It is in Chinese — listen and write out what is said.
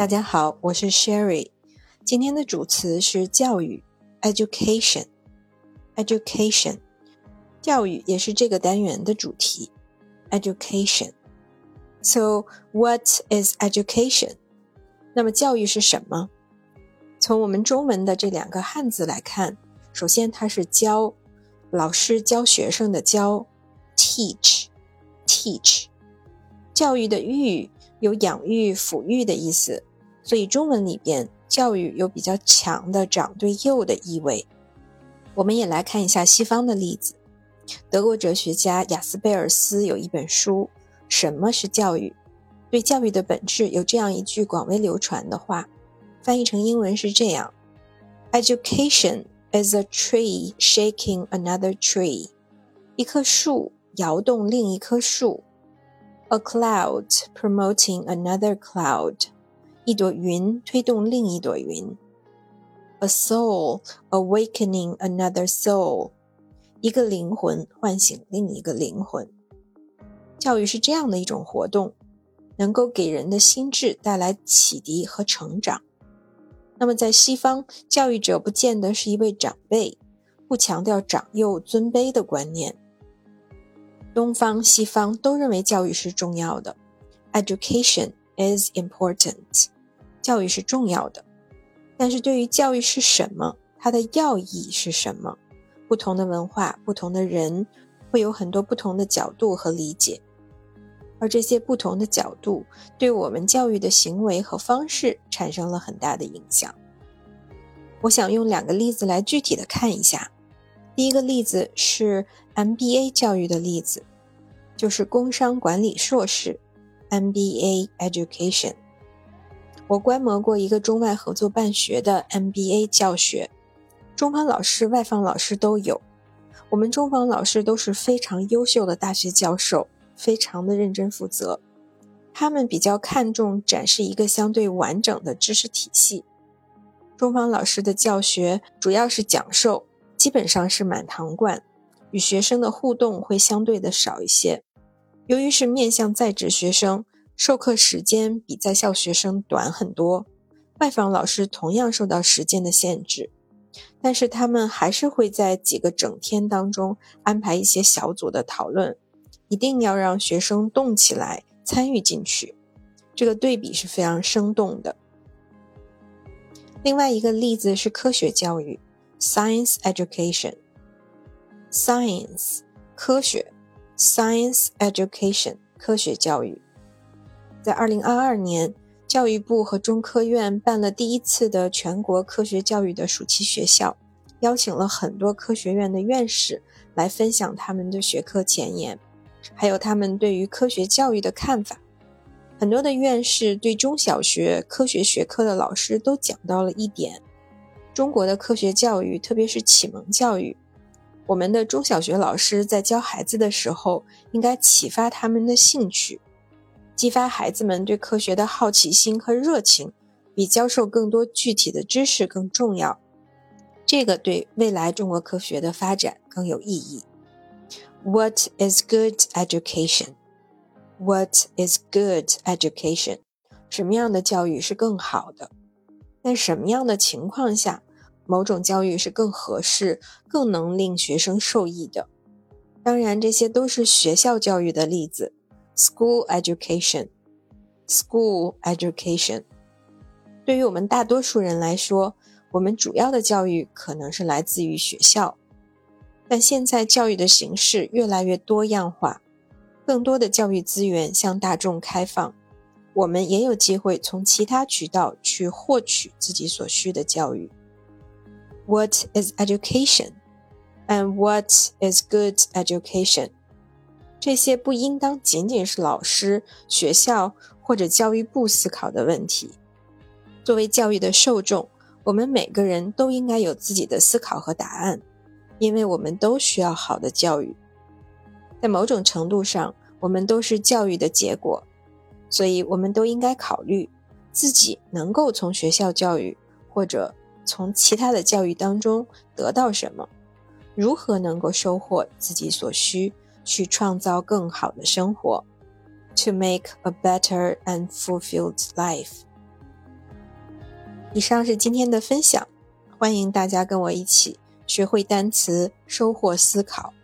大家好，我是 Sherry。今天的主词是教育，education。education，教育也是这个单元的主题。education。So what is education？那么教育是什么？从我们中文的这两个汉字来看，首先它是教，老师教学生的教，teach，teach。教育的育有养育、抚育的意思，所以中文里边教育有比较强的长对幼的意味。我们也来看一下西方的例子。德国哲学家雅斯贝尔斯有一本书《什么是教育》，对教育的本质有这样一句广为流传的话，翻译成英文是这样：Education is a tree shaking another tree。一棵树摇动另一棵树。A cloud promoting another cloud，一朵云推动另一朵云。A soul awakening another soul，一个灵魂唤醒另一个灵魂。教育是这样的一种活动，能够给人的心智带来启迪和成长。那么在西方，教育者不见得是一位长辈，不强调长幼尊卑的观念。东方、西方都认为教育是重要的，education is important，教育是重要的。但是对于教育是什么，它的要义是什么，不同的文化、不同的人会有很多不同的角度和理解，而这些不同的角度对我们教育的行为和方式产生了很大的影响。我想用两个例子来具体的看一下。第一个例子是 MBA 教育的例子，就是工商管理硕士 MBA education。我观摩过一个中外合作办学的 MBA 教学，中方老师、外方老师都有。我们中方老师都是非常优秀的大学教授，非常的认真负责。他们比较看重展示一个相对完整的知识体系。中方老师的教学主要是讲授。基本上是满堂灌，与学生的互动会相对的少一些。由于是面向在职学生，授课时间比在校学生短很多。外访老师同样受到时间的限制，但是他们还是会在几个整天当中安排一些小组的讨论，一定要让学生动起来，参与进去。这个对比是非常生动的。另外一个例子是科学教育。Science education, science 科学，science education 科学教育。在二零二二年，教育部和中科院办了第一次的全国科学教育的暑期学校，邀请了很多科学院的院士来分享他们的学科前沿，还有他们对于科学教育的看法。很多的院士对中小学科学学科的老师都讲到了一点。中国的科学教育，特别是启蒙教育，我们的中小学老师在教孩子的时候，应该启发他们的兴趣，激发孩子们对科学的好奇心和热情，比教授更多具体的知识更重要。这个对未来中国科学的发展更有意义。What is good education? What is good education? 什么样的教育是更好的？在什么样的情况下，某种教育是更合适、更能令学生受益的？当然，这些都是学校教育的例子，school education，school education。对于我们大多数人来说，我们主要的教育可能是来自于学校，但现在教育的形式越来越多样化，更多的教育资源向大众开放。我们也有机会从其他渠道去获取自己所需的教育。What is education? And what is good education? 这些不应当仅仅是老师、学校或者教育部思考的问题。作为教育的受众，我们每个人都应该有自己的思考和答案，因为我们都需要好的教育。在某种程度上，我们都是教育的结果。所以，我们都应该考虑自己能够从学校教育或者从其他的教育当中得到什么，如何能够收获自己所需，去创造更好的生活，to make a better and fulfilled life。以上是今天的分享，欢迎大家跟我一起学会单词，收获思考。